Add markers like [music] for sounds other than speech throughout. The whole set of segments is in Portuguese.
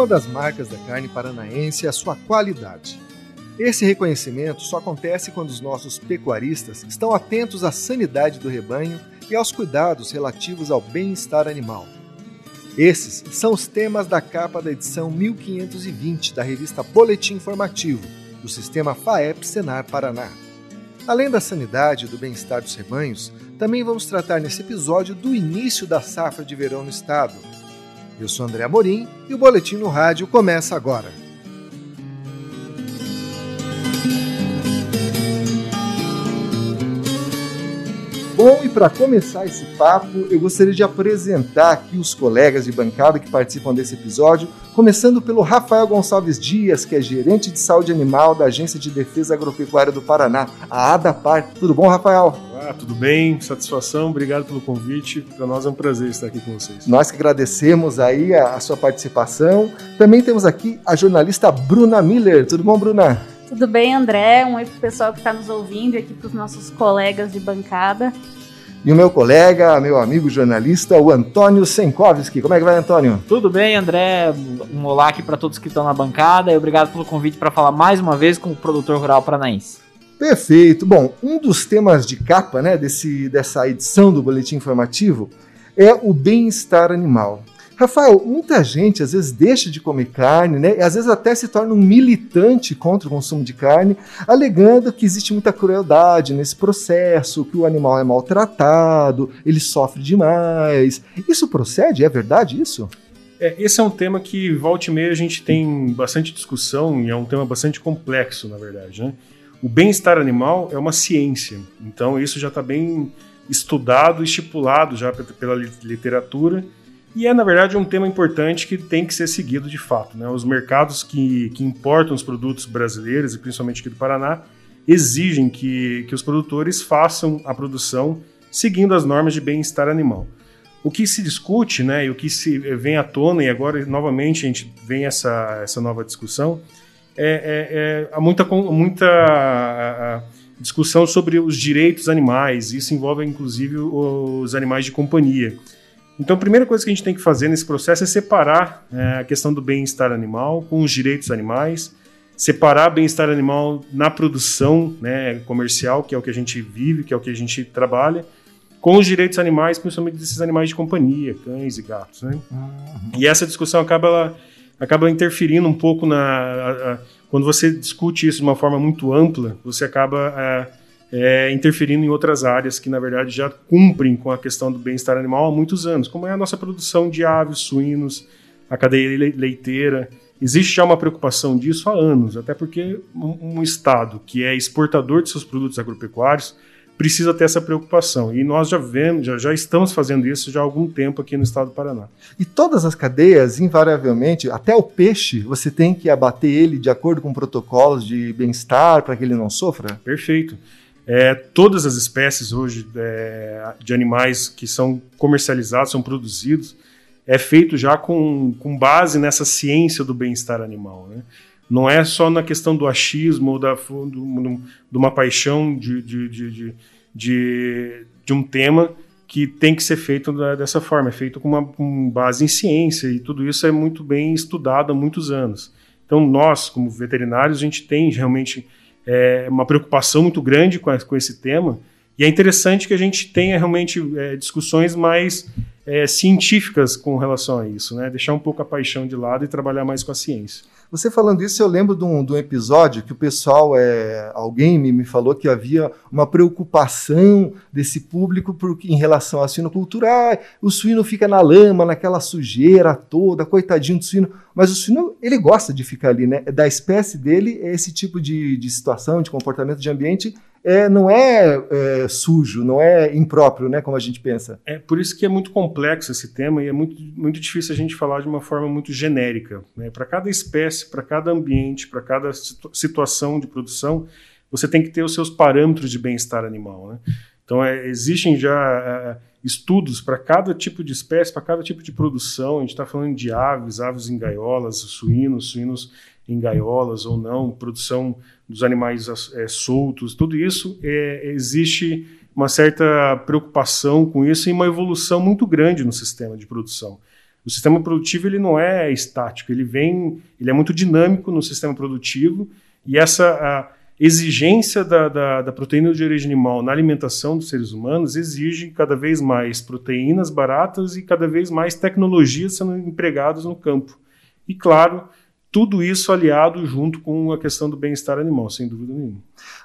uma das marcas da carne paranaense é a sua qualidade. Esse reconhecimento só acontece quando os nossos pecuaristas estão atentos à sanidade do rebanho e aos cuidados relativos ao bem-estar animal. Esses são os temas da capa da edição 1520 da revista Boletim Informativo, do sistema FAEP Senar Paraná. Além da sanidade e do bem-estar dos rebanhos, também vamos tratar nesse episódio do início da safra de verão no estado. Eu sou André Amorim e o Boletim no Rádio começa agora. Bom, e para começar esse papo, eu gostaria de apresentar aqui os colegas de bancada que participam desse episódio, começando pelo Rafael Gonçalves Dias, que é gerente de saúde animal da Agência de Defesa Agropecuária do Paraná, a ADAPAR. Tudo bom, Rafael? Olá, tudo bem? Satisfação, obrigado pelo convite. Para nós é um prazer estar aqui com vocês. Nós que agradecemos aí a, a sua participação. Também temos aqui a jornalista Bruna Miller. Tudo bom, Bruna? Tudo bem, André? Um oi pro pessoal que está nos ouvindo e aqui para os nossos colegas de bancada. E o meu colega, meu amigo jornalista, o Antônio Senkovski. Como é que vai, Antônio? Tudo bem, André. Um olá aqui para todos que estão na bancada e obrigado pelo convite para falar mais uma vez com o produtor rural paranaense. Perfeito. Bom, um dos temas de capa né, desse, dessa edição do Boletim Informativo é o bem-estar animal. Rafael, muita gente às vezes deixa de comer carne, né? E às vezes até se torna um militante contra o consumo de carne, alegando que existe muita crueldade nesse processo, que o animal é maltratado, ele sofre demais. Isso procede? É verdade isso? É, esse é um tema que, volta e meia, a gente tem bastante discussão e é um tema bastante complexo, na verdade. Né? O bem-estar animal é uma ciência, então isso já está bem estudado, estipulado já pela literatura e é, na verdade, um tema importante que tem que ser seguido de fato. Né? Os mercados que, que importam os produtos brasileiros, e principalmente aqui do Paraná, exigem que, que os produtores façam a produção seguindo as normas de bem-estar animal. O que se discute, né, e o que se vem à tona, e agora novamente a gente vem essa, essa nova discussão, é, é, é muita, muita a, a discussão sobre os direitos animais. Isso envolve inclusive os animais de companhia. Então, a primeira coisa que a gente tem que fazer nesse processo é separar é, a questão do bem-estar animal com os direitos animais, separar bem-estar animal na produção né, comercial, que é o que a gente vive, que é o que a gente trabalha, com os direitos animais, principalmente desses animais de companhia, cães e gatos. Né? Uhum. E essa discussão acaba, ela, acaba interferindo um pouco na. A, a, quando você discute isso de uma forma muito ampla, você acaba. A, é, interferindo em outras áreas que, na verdade, já cumprem com a questão do bem-estar animal há muitos anos, como é a nossa produção de aves, suínos, a cadeia leiteira. Existe já uma preocupação disso há anos, até porque um, um Estado que é exportador de seus produtos agropecuários precisa ter essa preocupação. E nós já vemos, já, já estamos fazendo isso já há algum tempo aqui no estado do Paraná. E todas as cadeias, invariavelmente, até o peixe, você tem que abater ele de acordo com protocolos de bem-estar para que ele não sofra? Perfeito. É, todas as espécies hoje é, de animais que são comercializados, são produzidos, é feito já com, com base nessa ciência do bem-estar animal. Né? Não é só na questão do achismo ou da, do, de uma paixão de, de, de, de, de um tema que tem que ser feito dessa forma, é feito com uma com base em ciência e tudo isso é muito bem estudado há muitos anos. Então nós, como veterinários, a gente tem realmente é, uma preocupação muito grande com, com esse tema. E é interessante que a gente tenha realmente é, discussões mais é, científicas com relação a isso, né? Deixar um pouco a paixão de lado e trabalhar mais com a ciência. Você falando isso, eu lembro de um, de um episódio que o pessoal, é, alguém me, me falou que havia uma preocupação desse público por, em relação à suinocultura. Ah, o suíno fica na lama, naquela sujeira toda, coitadinho do suíno. Mas o suíno, ele gosta de ficar ali, né? Da espécie dele, esse tipo de, de situação, de comportamento de ambiente, é, não é, é, sujo, não é impróprio, né, como a gente pensa. É por isso que é muito complexo esse tema e é muito, muito difícil a gente falar de uma forma muito genérica. Né? Para cada espécie, para cada ambiente, para cada situ situação de produção, você tem que ter os seus parâmetros de bem-estar animal. Né? Então, é, existem já é, estudos para cada tipo de espécie, para cada tipo de produção. A gente está falando de aves, aves em gaiolas, suínos, suínos em gaiolas ou não, produção dos animais é, soltos, tudo isso é, existe uma certa preocupação com isso e uma evolução muito grande no sistema de produção. O sistema produtivo ele não é estático, ele vem, ele é muito dinâmico no sistema produtivo e essa exigência da, da, da, proteína de origem animal na alimentação dos seres humanos exige cada vez mais proteínas baratas e cada vez mais tecnologias sendo empregadas no campo. E claro, tudo isso aliado junto com a questão do bem-estar animal, sem dúvida nenhuma.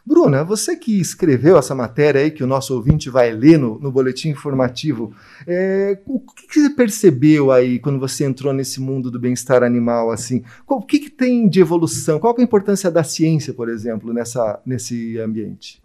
Bruna, você que escreveu essa matéria aí, que o nosso ouvinte vai ler no, no boletim informativo, é, o que, que, você percebeu aí quando você entrou nesse mundo do bem-estar animal? assim? O que, que tem de evolução? Qual é a importância da ciência, por exemplo, nessa, nesse ambiente?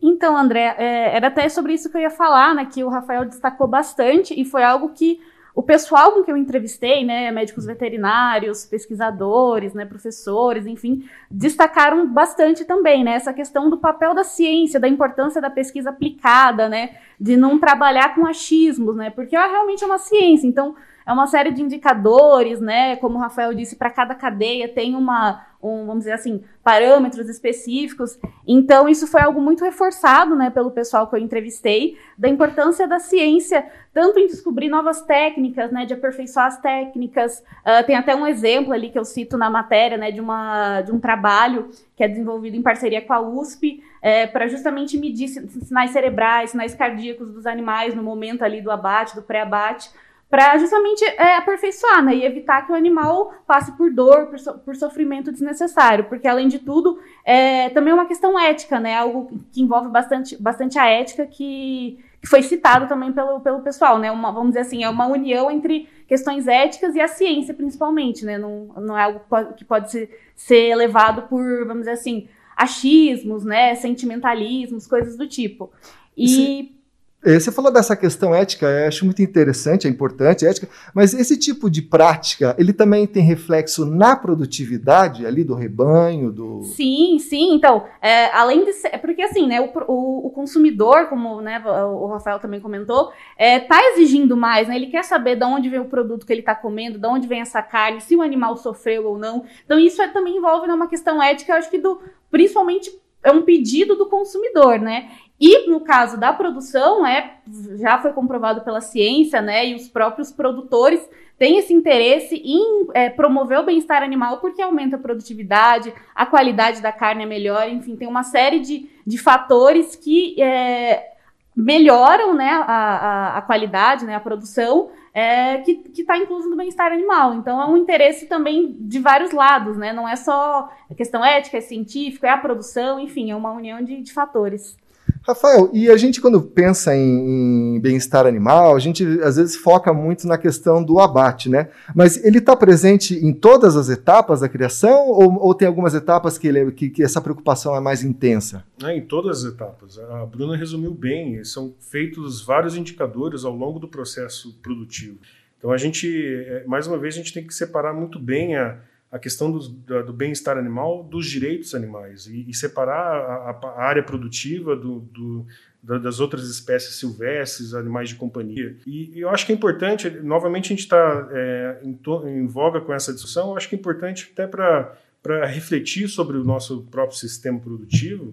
Então, André, é, era até sobre isso que eu ia falar, né? Que o Rafael destacou bastante e foi algo que o pessoal com que eu entrevistei, né, médicos veterinários, pesquisadores, né, professores, enfim, destacaram bastante também, né, essa questão do papel da ciência, da importância da pesquisa aplicada, né, de não trabalhar com achismos, né, porque é realmente é uma ciência, então é uma série de indicadores, né? Como o Rafael disse, para cada cadeia tem uma, um, vamos dizer assim, parâmetros específicos. Então, isso foi algo muito reforçado, né, pelo pessoal que eu entrevistei, da importância da ciência, tanto em descobrir novas técnicas, né, de aperfeiçoar as técnicas. Uh, tem até um exemplo ali que eu cito na matéria, né, de, uma, de um trabalho que é desenvolvido em parceria com a USP, é, para justamente medir sinais cerebrais, sinais cardíacos dos animais no momento ali do abate, do pré-abate, para justamente é, aperfeiçoar, né, e evitar que o animal passe por dor, por, so, por sofrimento desnecessário, porque além de tudo, é também é uma questão ética, né, algo que envolve bastante, bastante a ética que, que foi citado também pelo, pelo pessoal, né, uma, vamos dizer assim, é uma união entre questões éticas e a ciência, principalmente, né, não, não é algo que pode ser, ser levado por, vamos dizer assim, achismos, né, sentimentalismos, coisas do tipo. E... você falou dessa questão ética, acho muito interessante, é importante, ética, mas esse tipo de prática, ele também tem reflexo na produtividade ali do rebanho, do... Sim, sim, então, é, além de ser, porque assim, né, o, o, o, consumidor, como né, o Rafael também comentou, é, tá exigindo mais, né, ele quer saber de onde vem o produto que ele está comendo, de onde vem essa carne, se o animal sofreu ou não, então isso é, também envolve numa questão ética, eu acho que do, principalmente é um pedido do consumidor, né? E no caso da produção, é, já foi comprovado pela ciência, né? E os próprios produtores têm esse interesse em é, promover o bem-estar animal porque aumenta a produtividade, a qualidade da carne é melhor, enfim, tem uma série de, de fatores que é, melhoram né, a, a, a, qualidade, né, a produção, é, que está incluso no bem-estar animal. Então é um interesse também de vários lados, né? Não é só a questão ética, é científica, é a produção, enfim, é uma união de, de fatores. Rafael, e a gente quando pensa em, em bem-estar animal, a gente às vezes foca muito na questão do abate, né? Mas ele está presente em todas as etapas da criação ou, ou tem algumas etapas que, ele, que, que, essa preocupação é mais intensa? É, em todas as etapas. A Bruna resumiu bem. São feitos vários indicadores ao longo do processo produtivo. Então a gente, é, mais uma vez, a gente tem que separar muito bem a a questão do, do bem-estar animal dos direitos animais e, e separar a, a, área produtiva do, do, das outras espécies silvestres, animais de companhia. E, e eu acho que é importante, novamente a gente está é, em, em, voga com essa discussão, eu acho que é importante até para refletir sobre o nosso próprio sistema produtivo,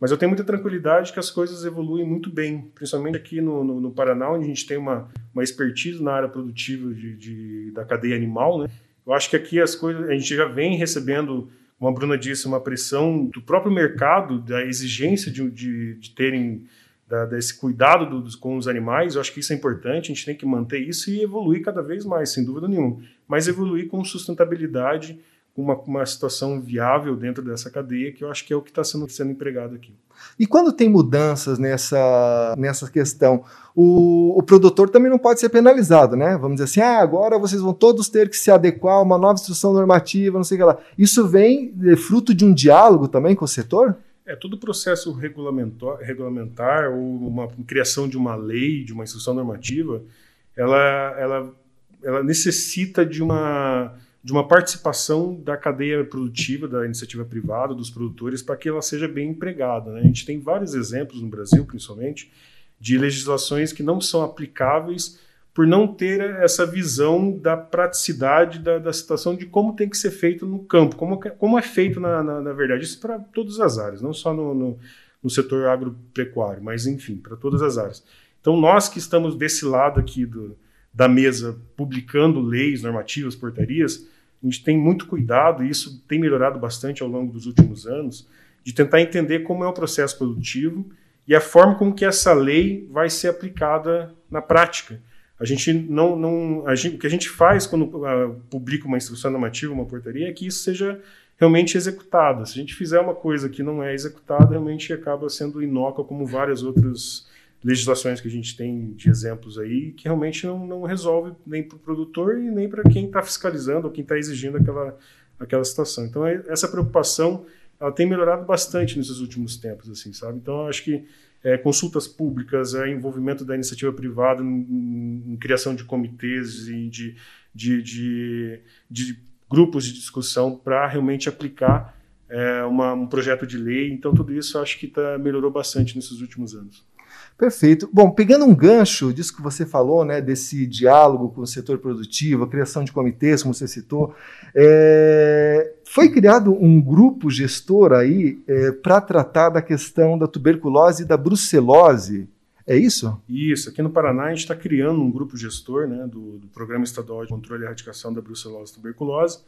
mas eu tenho muita tranquilidade que as coisas evoluem muito bem, principalmente aqui no, no, no Paraná, onde a gente tem uma, uma expertise na área produtiva de, de da cadeia animal, né? Eu acho que aqui as coisas, a gente já vem recebendo, como a Bruna disse, uma pressão do próprio mercado, da exigência de, de, de terem da, desse cuidado do, com os animais. Eu acho que isso é importante, a gente tem que manter isso e evoluir cada vez mais, sem dúvida nenhuma. Mas evoluir com sustentabilidade uma, uma situação viável dentro dessa cadeia, que eu acho que é o que está sendo, sendo empregado aqui. E quando tem mudanças nessa, nessa questão, o, o, produtor também não pode ser penalizado, né? Vamos dizer assim, ah, agora vocês vão todos ter que se adequar a uma nova instrução normativa, não sei o que lá. Isso vem de, fruto de um diálogo também com o setor? É, todo processo regulamentar, regulamentar ou uma criação de uma lei, de uma instrução normativa, ela, ela, ela necessita de uma de uma participação da cadeia produtiva, da iniciativa privada, dos produtores, para que ela seja bem empregada. Né? A gente tem vários exemplos no Brasil, principalmente, de legislações que não são aplicáveis por não ter essa visão da praticidade da, da situação de como tem que ser feito no campo, como, como é feito na, na, na verdade. Isso para todas as áreas, não só no, no, no setor agropecuário, mas enfim, para todas as áreas. Então, nós que estamos desse lado aqui do, da mesa publicando leis, normativas, portarias, a gente tem muito cuidado, e isso tem melhorado bastante ao longo dos últimos anos, de tentar entender como é o processo produtivo e a forma como que essa lei vai ser aplicada na prática. A gente não, não a gente, o que a gente faz quando uh, publica uma instrução normativa, uma portaria, é que isso seja realmente executada. Se a gente fizer uma coisa que não é executada, realmente acaba sendo inócua, como várias outras legislações que a gente tem de exemplos aí, que realmente não, não resolve nem para o produtor e nem para quem está fiscalizando ou quem está exigindo aquela, aquela situação. Então, é, essa preocupação ela tem melhorado bastante nesses últimos tempos, assim, sabe? Então, acho que é, consultas públicas, é, envolvimento da iniciativa privada em, em criação de comitês e de, de, de, de grupos de discussão para realmente aplicar é, uma, um projeto de lei. Então, tudo isso acho que tá, melhorou bastante nesses últimos anos. Perfeito. Bom, pegando um gancho disso que você falou, né, desse diálogo com o setor produtivo, a criação de comitês, como você citou, é, foi criado um grupo gestor aí é, para tratar da questão da tuberculose e da brucelose. É isso? Isso. Aqui no Paraná a gente está criando um grupo gestor né, do, do, Programa Estadual de Controle e Erradicação da Brucelose e Tuberculose.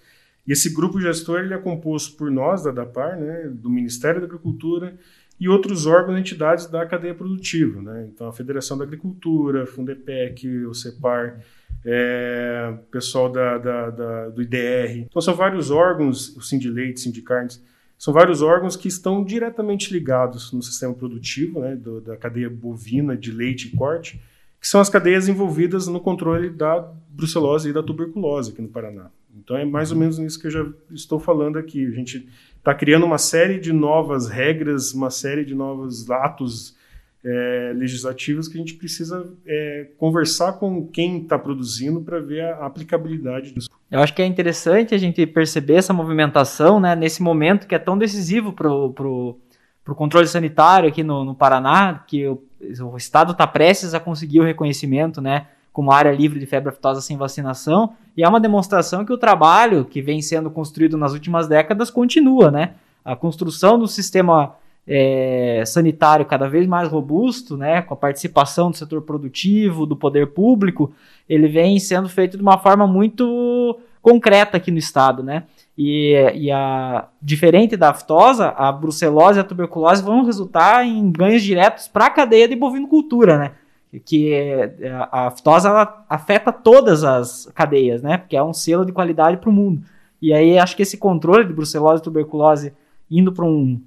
E esse grupo gestor ele é composto por nós, da DAPAR, né, do Ministério da Agricultura, e outros órgãos e entidades da cadeia produtiva. Né? Então, a Federação da Agricultura, Fundepec, o CEPAR, é, pessoal da, da, da, do IDR. Então, são vários órgãos, o Sindileite, Sindicarnes, são vários órgãos que estão diretamente ligados no sistema produtivo, né, do, da cadeia bovina de leite e corte, que são as cadeias envolvidas no controle da brucelose e da tuberculose aqui no Paraná. Então é mais ou menos nisso que eu já estou falando aqui. A gente está criando uma série de novas regras, uma série de novos atos é, legislativos que a gente precisa é, conversar com quem está produzindo para ver a aplicabilidade disso. Eu acho que é interessante a gente perceber essa movimentação né, nesse momento que é tão decisivo para o controle sanitário aqui no, no Paraná, que o, o Estado está prestes a conseguir o reconhecimento né, como área livre de febre aftosa sem vacinação, e é uma demonstração que o trabalho que vem sendo construído nas últimas décadas continua, né? A construção do sistema é, sanitário cada vez mais robusto, né, com a participação do setor produtivo, do poder público, ele vem sendo feito de uma forma muito concreta aqui no estado, né? E, e a diferente da aftosa, a brucelose e a tuberculose vão resultar em ganhos diretos para a cadeia de bovinocultura, né? Que é, a aftosa afeta todas as cadeias, né? Porque é um selo de qualidade para o mundo. E aí acho que esse controle de brucelose e tuberculose indo para um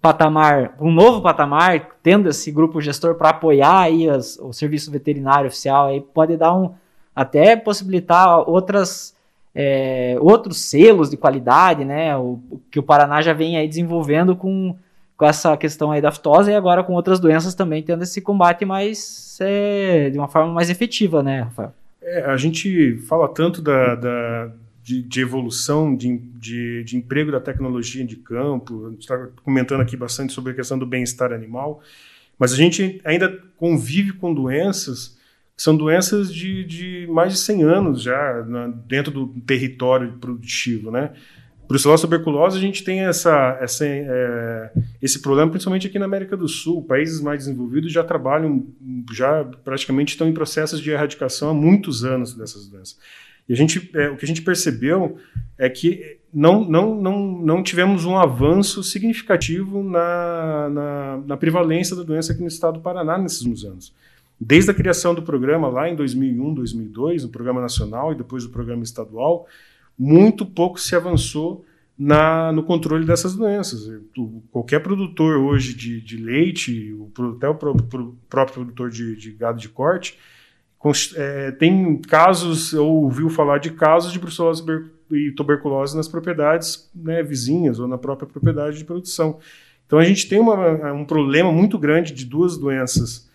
patamar, um novo patamar, tendo esse grupo gestor para apoiar aí as, o serviço veterinário oficial, aí pode dar um até possibilitar outras é, outros selos de qualidade, né? O, que o Paraná já vem aí desenvolvendo com com essa questão aí da aftose e agora com outras doenças também tendo esse combate mais é, de uma forma mais efetiva, né, Rafael? É, a gente fala tanto da, da de, de, evolução, de, de, de, emprego da tecnologia de campo, a gente está comentando aqui bastante sobre a questão do bem-estar animal, mas a gente ainda convive com doenças que são doenças de, de mais de 100 anos já na, dentro do território produtivo, né? Brucelose tuberculose, a gente tem essa, essa, é, esse problema, principalmente aqui na América do Sul. Países mais desenvolvidos já trabalham, já praticamente estão em processos de erradicação há muitos anos dessas doenças. E a gente, é, o que a gente percebeu é que não, não, não, não tivemos um avanço significativo na, na, na prevalência da doença aqui no estado do Paraná nesses últimos anos. Desde a criação do programa lá em 2001, 2002, o programa nacional e depois o programa estadual, muito pouco se avançou na, no controle dessas doenças. qualquer produtor hoje de, de leite, até o próprio produtor de, de, gado de corte, é, tem casos, ou ouviu falar de casos de brucelose e tuberculose nas propriedades né, vizinhas ou na própria propriedade de produção. Então a gente tem uma, um problema muito grande de duas doenças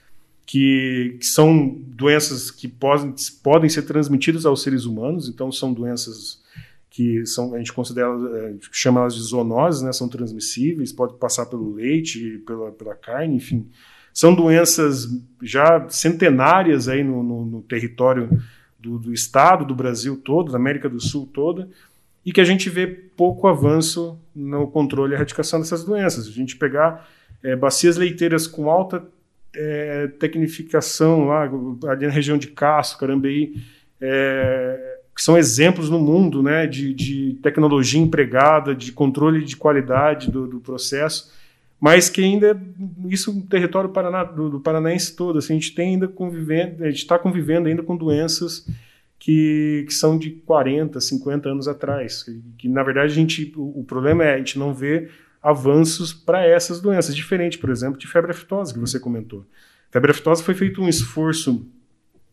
que, que são doenças que podem, podem ser transmitidas aos seres humanos, então são doenças que são, a gente considera, a gente chama elas de zoonoses, né, são transmissíveis, pode passar pelo leite, pela, pela carne, enfim. São doenças já centenárias aí no, no, no território do, do, estado, do Brasil todo, da América do Sul toda, e que a gente vê pouco avanço no controle e erradicação dessas doenças. A gente pegar é, bacias leiteiras com alta é, tecnificação lá, ali na região de Castro, Carambeí, é, que são exemplos no mundo né, de, de tecnologia empregada, de controle de qualidade do, do processo, mas que ainda, isso no território Paraná, do, do Paranaense todo, assim, a gente tem ainda convivendo, a gente está convivendo ainda com doenças que, que, são de 40, 50 anos atrás, que, que na verdade a gente, o, o problema é a gente não vê avanços para essas doenças, diferente, por exemplo, de febre aftosa que você comentou. Febre aftosa foi feito um esforço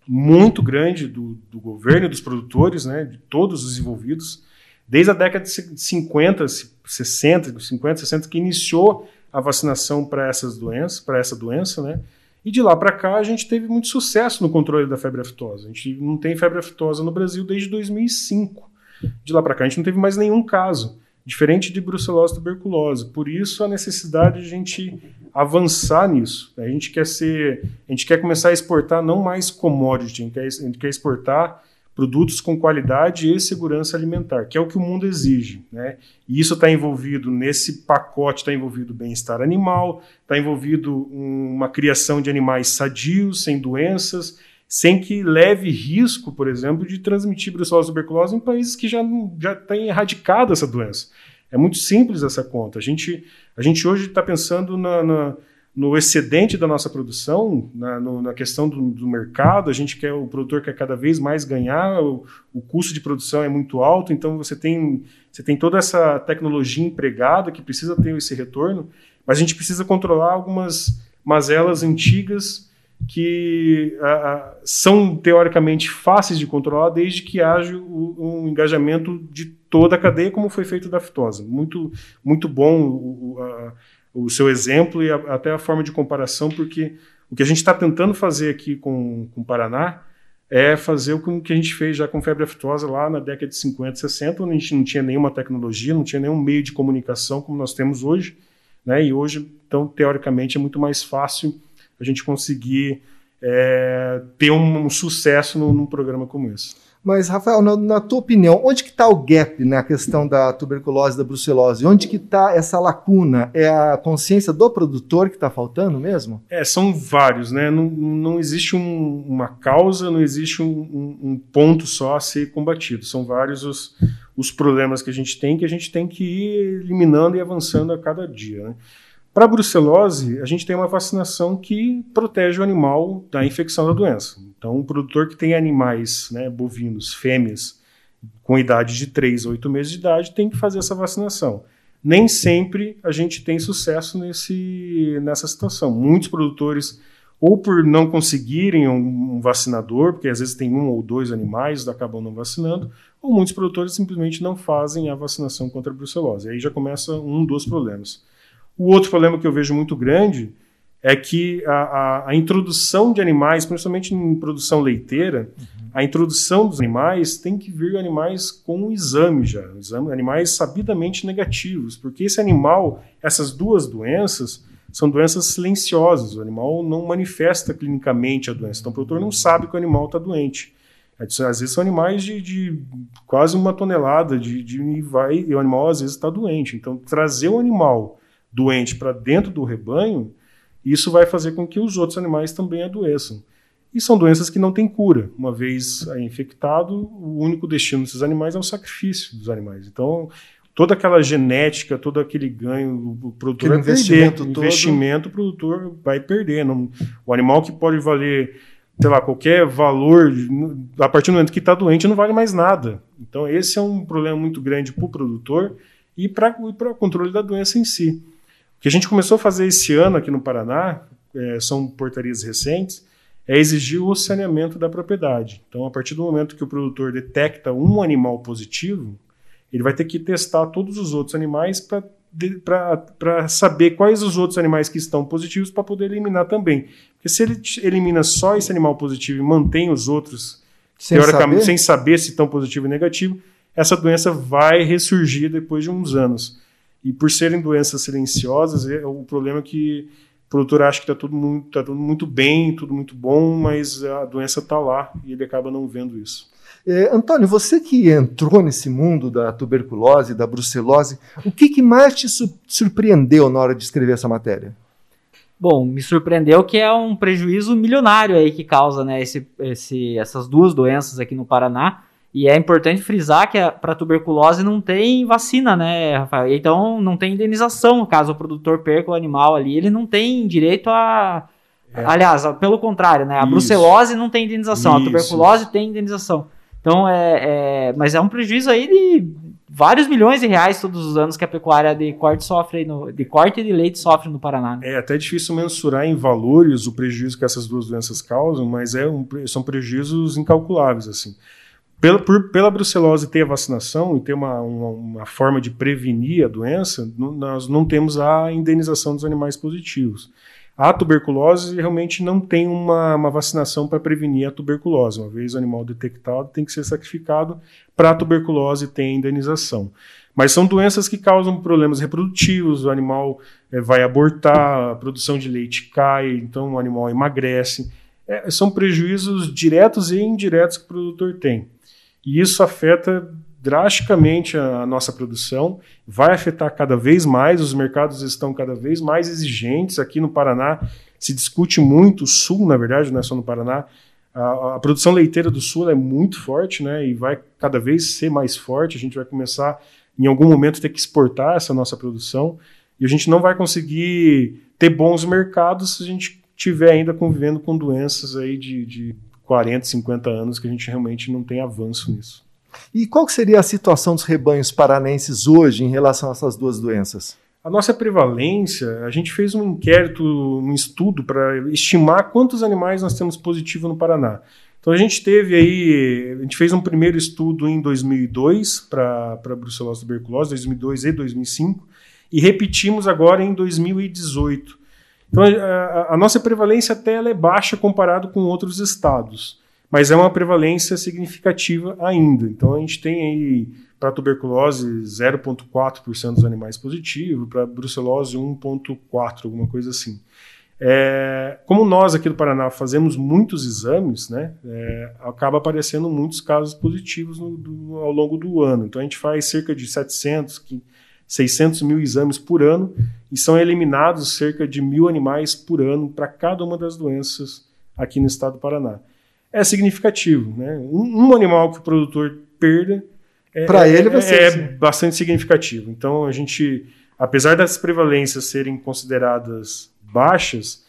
muito grande do, do governo dos produtores, né, de todos os envolvidos, desde a década de 50, 60, 50, 60, que iniciou a vacinação para essas doenças, para essa doença, né? E de lá para cá a gente teve muito sucesso no controle da febre aftosa. A gente não tem febre aftosa no Brasil desde 2005. De lá para cá a gente não teve mais nenhum caso diferente de brucelose tuberculose. Por isso a necessidade de a gente avançar nisso. A gente quer ser, a gente quer começar a exportar não mais commodity, a gente quer, a gente quer exportar produtos com qualidade e segurança alimentar, que é o que o mundo exige. Né? E isso está envolvido nesse pacote, está envolvido bem-estar animal, está envolvido uma criação de animais sadios, sem doenças, sem que leve risco, por exemplo, de transmitir brucelose tuberculose em países que já já têm erradicado essa doença. É muito simples essa conta. A gente, a gente hoje está pensando na, na, no excedente da nossa produção, na, no, na questão do, do, mercado. A gente quer o produtor quer cada vez mais ganhar. O, o, custo de produção é muito alto, então você tem você tem toda essa tecnologia empregada que precisa ter esse retorno. Mas a gente precisa controlar algumas mazelas antigas que são teoricamente fáceis de controlar desde que haja o, um engajamento de toda a cadeia, como foi feito da fitose. Muito, muito bom o, a, o seu exemplo e até a forma de comparação, porque o que a gente está tentando fazer aqui com, com o Paraná é fazer o que a gente fez já com febre aftosa lá na década de 50, 60, onde a gente não tinha nenhuma tecnologia, não tinha nenhum meio de comunicação como nós temos hoje, né? E hoje, então, teoricamente, é muito mais fácil a gente conseguir é, ter um, um sucesso num, num, programa como esse. Mas, Rafael, na, na tua opinião, onde que está o gap na questão da tuberculose, da brucelose? Onde que está essa lacuna? É a consciência do produtor que está faltando mesmo? É, são vários, né? Não, não existe um, uma causa, não existe um, um, ponto só a ser combatido. São vários os, os problemas que a gente tem que a gente tem que ir eliminando e avançando a cada dia, né? Para a brucelose, a gente tem uma vacinação que protege o animal da infecção da doença. Então, o produtor que tem animais né, bovinos, fêmeas, com idade de 3 a 8 meses de idade, tem que fazer essa vacinação. Nem sempre a gente tem sucesso nesse, nessa situação. Muitos produtores, ou por não conseguirem um, um vacinador, porque às vezes tem um ou dois animais, acabam não vacinando, ou muitos produtores simplesmente não fazem a vacinação contra a brucelose. Aí já começa um dos problemas. O outro problema que eu vejo muito grande é que a, a, a introdução de animais, principalmente em produção leiteira, uhum. a introdução dos animais tem que vir animais com exame já, exame, animais sabidamente negativos, porque esse animal, essas duas doenças, são doenças silenciosas. O animal não manifesta clinicamente a doença, então o produtor não sabe que o animal está doente. Às vezes são animais de, de quase uma tonelada de, de, e, vai, e o animal às vezes está doente. Então, trazer o animal doente para dentro do rebanho, isso vai fazer com que os outros animais também adoeçam. E são doenças que não têm cura. Uma vez infectado, o único destino desses animais é o sacrifício dos animais. Então, toda aquela genética, todo aquele ganho, o produtor vai investimento perder. O investimento, o produtor vai perder. Não, o animal que pode valer, sei lá, qualquer valor, a partir do momento que está doente, não vale mais nada. Então, esse é um problema muito grande para o produtor e para o controle da doença em si. O que a gente começou a fazer esse ano aqui no Paraná, é, são portarias recentes, é exigir o saneamento da propriedade. Então, a partir do momento que o produtor detecta um animal positivo, ele vai ter que testar todos os outros animais para saber quais os outros animais que estão positivos para poder eliminar também. Porque se ele elimina só esse animal positivo e mantém os outros, sem teoricamente, saber? sem saber se estão positivo ou negativo, essa doença vai ressurgir depois de uns anos. E por serem doenças silenciosas, é, o problema é que o produtor acha que está tudo, muito, tá tudo muito bem, tudo muito bom, mas a doença está lá e ele acaba não vendo isso. É, Antônio, você que entrou nesse mundo da tuberculose, da brucelose, o que, que mais te su surpreendeu na hora de escrever essa matéria? Bom, me surpreendeu que é um prejuízo milionário aí que causa né, esse, esse, essas duas doenças aqui no Paraná. E é importante frisar que para tuberculose não tem vacina, né, Rafael? Então não tem indenização caso o produtor perca o animal ali, ele não tem direito a. É. Aliás, pelo contrário, né? A Isso. brucelose não tem indenização, Isso. a tuberculose tem indenização. Então é, é, Mas é um prejuízo aí de vários milhões de reais todos os anos que a pecuária de corte sofre no, de corte de leite sofre no Paraná. Né? É até difícil mensurar em valores o prejuízo que essas duas doenças causam, mas é um, são prejuízos incalculáveis assim. Pela, por, pela brucelose ter a vacinação e ter uma, uma, uma forma de prevenir a doença, nós não temos a indenização dos animais positivos. A tuberculose realmente não tem uma, uma vacinação para prevenir a tuberculose. Uma vez o animal detectado, tem que ser sacrificado. Para a tuberculose, tem indenização. Mas são doenças que causam problemas reprodutivos, o animal é, vai abortar, a produção de leite cai, então o animal emagrece. É, são prejuízos diretos e indiretos que o produtor tem. E isso afeta drasticamente a nossa produção, vai afetar cada vez mais, os mercados estão cada vez mais exigentes. Aqui no Paraná se discute muito, o Sul, na verdade, não é só no Paraná, a, a, produção leiteira do Sul é muito forte, né, e vai cada vez ser mais forte. A gente vai começar, em algum momento, ter que exportar essa nossa produção, e a gente não vai conseguir ter bons mercados se a gente estiver ainda convivendo com doenças aí de, de 40, 50 anos que a gente realmente não tem avanço nisso. E qual seria a situação dos rebanhos paranenses hoje em relação a essas duas doenças? A nossa prevalência, a gente fez um inquérito, um estudo para estimar quantos animais nós temos positivo no Paraná. Então a gente teve aí, a gente fez um primeiro estudo em 2002 para brucelose tuberculose, 2002 e 2005, e repetimos agora em 2018. Então a, a nossa prevalência até é baixa comparado com outros estados mas é uma prevalência significativa ainda. Então a gente tem aí para tuberculose 0,4% dos animais positivos, para brucelose 1,4%, alguma coisa assim. É, como nós aqui do Paraná fazemos muitos exames, né, é, acaba aparecendo muitos casos positivos no, do, ao longo do ano. Então a gente faz cerca de 700, 600 mil exames por ano e são eliminados cerca de mil animais por ano para cada uma das doenças aqui no estado do Paraná é significativo. Né? Um, um animal que o produtor perda é, para ele vai ser, é assim. bastante significativo. Então a gente, apesar das prevalências serem consideradas baixas,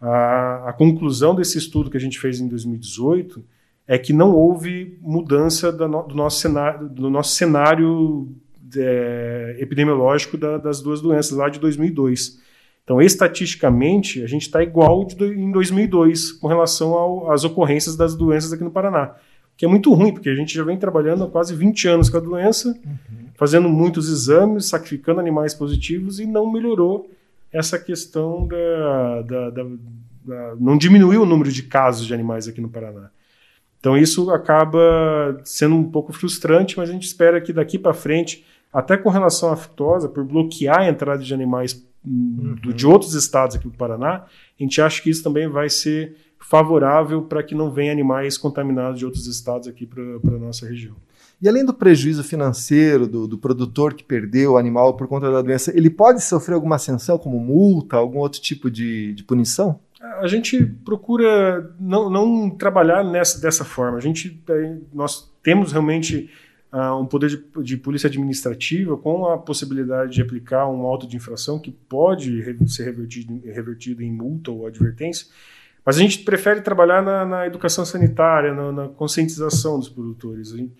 a, a, conclusão desse estudo que a gente fez em 2018 é que não houve mudança no, do nosso cenário, do nosso cenário é, epidemiológico da, das duas doenças lá de 2002. Então, estatisticamente, a gente está igual de, em 2002 com relação às ocorrências das doenças aqui no Paraná. Que é muito ruim, porque a gente já vem trabalhando há quase 20 anos com a doença, uhum. fazendo muitos exames, sacrificando animais positivos e não melhorou essa questão da, da, da, da não diminuiu o número de casos de animais aqui no Paraná. Então isso acaba sendo um pouco frustrante, mas a gente espera que daqui para frente, até com relação à fitosa, por bloquear a entrada de animais uhum. de outros estados aqui do Paraná, a gente acha que isso também vai ser favorável para que não venham animais contaminados de outros estados aqui para a nossa região. E além do prejuízo financeiro do, do, produtor que perdeu o animal por conta da doença, ele pode sofrer alguma sanção, como multa, algum outro tipo de, de punição? A gente procura não, não trabalhar nessa, dessa forma. A gente, eh, nós temos realmente uh, um poder de, de, polícia administrativa com a possibilidade de aplicar um auto de infração que pode ser revertido, revertido em multa ou advertência, mas a gente prefere trabalhar na, na educação sanitária, na, na, conscientização dos produtores. Gente,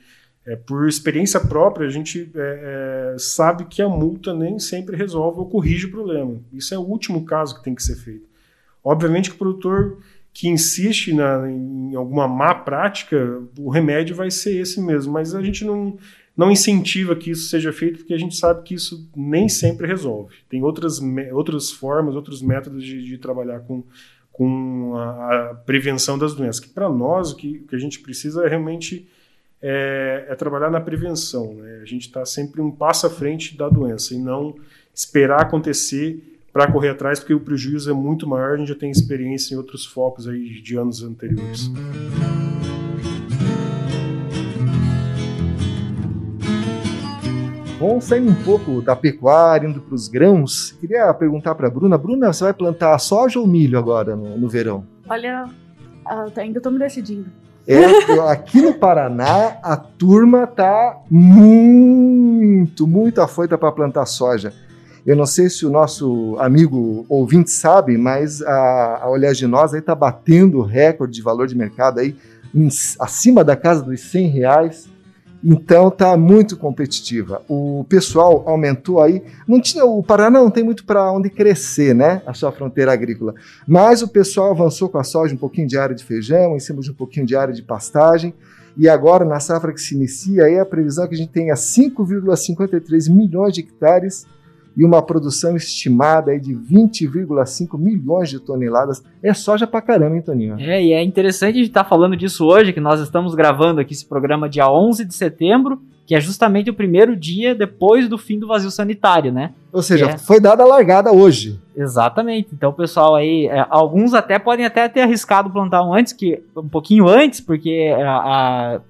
é, por experiência própria, a gente é, é, sabe que a multa nem sempre resolve ou corrige o problema. Isso é o último caso que tem que ser feito. Obviamente que o produtor que insiste na, em alguma má prática, o remédio vai ser esse mesmo. Mas a gente não, não incentiva que isso seja feito, porque a gente sabe que isso nem sempre resolve. Tem outras, outras formas, outros métodos de, de trabalhar com, com a, a, prevenção das doenças. Que para nós, o que, que a gente precisa é realmente é, é trabalhar na prevenção. Né? A gente está sempre um passo à frente da doença e não esperar acontecer para correr atrás, porque o prejuízo é muito maior, a gente já tem experiência em outros focos aí de anos anteriores. Vamos sair um pouco da pecuária, indo para os grãos. Queria perguntar para a Bruna. Bruna, você vai plantar soja ou milho agora no, no verão? Olha, ah, tá, ainda estou me decidindo. É, aqui no Paraná, a turma tá muito, muito afoita para plantar soja. Eu não sei se o nosso amigo ouvinte sabe, mas a, a Oleaginosa está batendo recorde de valor de mercado aí, em, acima da casa dos 100 reais. Então tá muito competitiva. O pessoal aumentou aí. Não tinha o Paraná não tem muito para onde crescer, né? A sua fronteira agrícola. Mas o pessoal avançou com a soja um pouquinho de área de feijão, em cima de um pouquinho de área de pastagem. E agora na safra que se inicia aí a previsão é que a gente tenha 5,53 milhões de hectares e uma produção estimada aí de 20,5 milhões de toneladas. É soja pra caramba, hein, Toninho? É, e é interessante a gente estar tá falando disso hoje, que nós estamos gravando aqui esse programa dia 11 de setembro, que é justamente o primeiro dia depois do fim do vazio sanitário, né? Ou seja, é. foi dada a largada hoje. Exatamente. Então, pessoal aí, é, alguns até podem até ter arriscado plantar um antes, que um pouquinho antes, porque a, a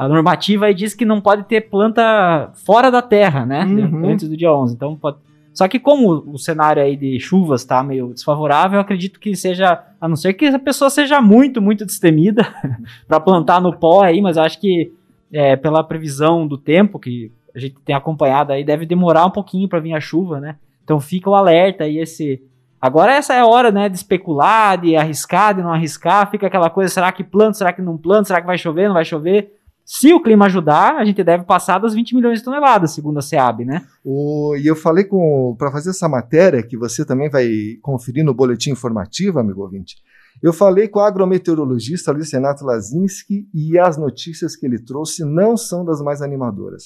a normativa aí diz que não pode ter planta fora da terra, né? Uhum. Antes do dia 11. Então pode... Só que como o cenário aí de chuvas tá meio desfavorável, eu acredito que seja, a não ser que a pessoa seja muito, muito destemida [laughs] para plantar no pó aí, mas eu acho que é, pela previsão do tempo que a gente tem acompanhado aí, deve demorar um pouquinho para vir a chuva, né? Então fica o alerta aí esse Agora essa é a hora, né, de especular, de arriscar, de não arriscar, fica aquela coisa, será que planta, será que não planta, será que vai chover, não vai chover? Se o clima ajudar, a gente deve passar das 20 milhões de toneladas, segundo a SEAB, né? O, e eu falei com para fazer essa matéria, que você também vai conferir no boletim informativo, amigo ouvinte. Eu falei com o agrometeorologista Luiz Renato Lazinski e as notícias que ele trouxe não são das mais animadoras.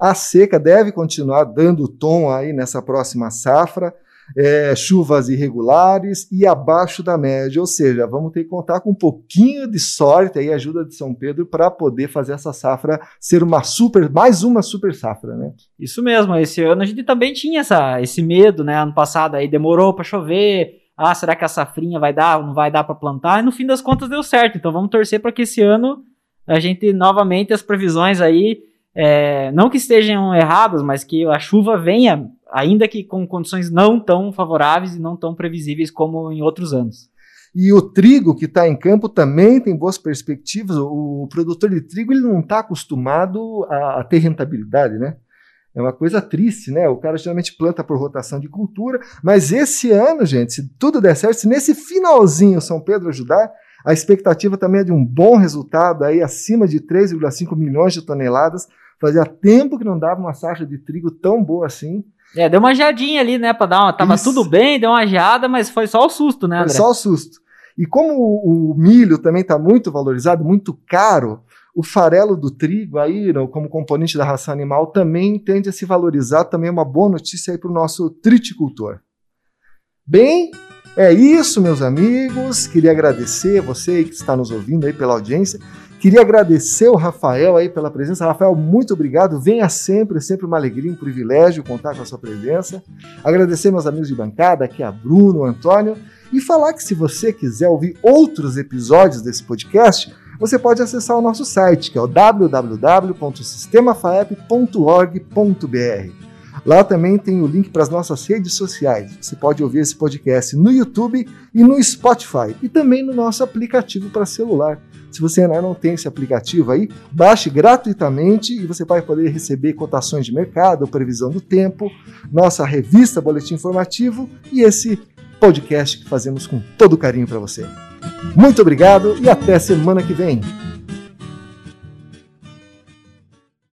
A seca deve continuar dando tom aí nessa próxima safra é, chuvas irregulares e abaixo da média, ou seja, vamos ter que contar com um pouquinho de sorte e ajuda de São Pedro para poder fazer essa safra ser uma super, mais uma super safra, né? Isso mesmo. Esse ano a gente também tinha essa, esse medo, né? Ano passado aí demorou para chover. Ah, será que a safrinha vai dar? Não vai dar para plantar? E no fim das contas deu certo. Então vamos torcer para que esse ano a gente novamente as previsões aí é, não que estejam erradas, mas que a chuva venha ainda que com condições não tão favoráveis e não tão previsíveis como em outros anos. E o trigo que está em campo também tem boas perspectivas. O produtor de trigo ele não está acostumado a, a, ter rentabilidade, né? É uma coisa triste, né? O cara geralmente planta por rotação de cultura, mas esse ano, gente, se tudo der certo, se nesse finalzinho São Pedro ajudar, a expectativa também é de um bom resultado aí acima de 3,5 milhões de toneladas. Fazia tempo que não dava uma safra de trigo tão boa assim. É, deu uma geadinha ali, né? Pra dar uma. Tava Isso. tudo bem, deu uma geada, mas foi só o susto, né, André? Foi só o susto. E como o, o milho também está muito valorizado, muito caro, o farelo do trigo aí, como componente da ração animal, também tende a se valorizar. Também é uma boa notícia aí para o nosso triticultor. Bem, é isso, meus amigos. Queria agradecer você que está nos ouvindo aí pela audiência. Queria agradecer o Rafael aí pela presença. Rafael, muito obrigado. Venha sempre, é sempre uma alegria, um privilégio contar com a sua presença. Agradecer meus amigos de bancada, aqui a Bruno, Antônio, e falar que se você quiser ouvir outros episódios desse podcast, você pode acessar o nosso site, que é o www.sistemafaep.org.br. Lá também tem o link para as nossas redes sociais. Você pode ouvir esse podcast no YouTube e no Spotify e também no nosso aplicativo para celular. Se você ainda não tem esse aplicativo aí, baixe gratuitamente e você vai poder receber cotações de mercado, previsão do tempo, nossa revista Boletim Informativo e esse podcast que fazemos com todo carinho para você. Muito obrigado e até semana que vem.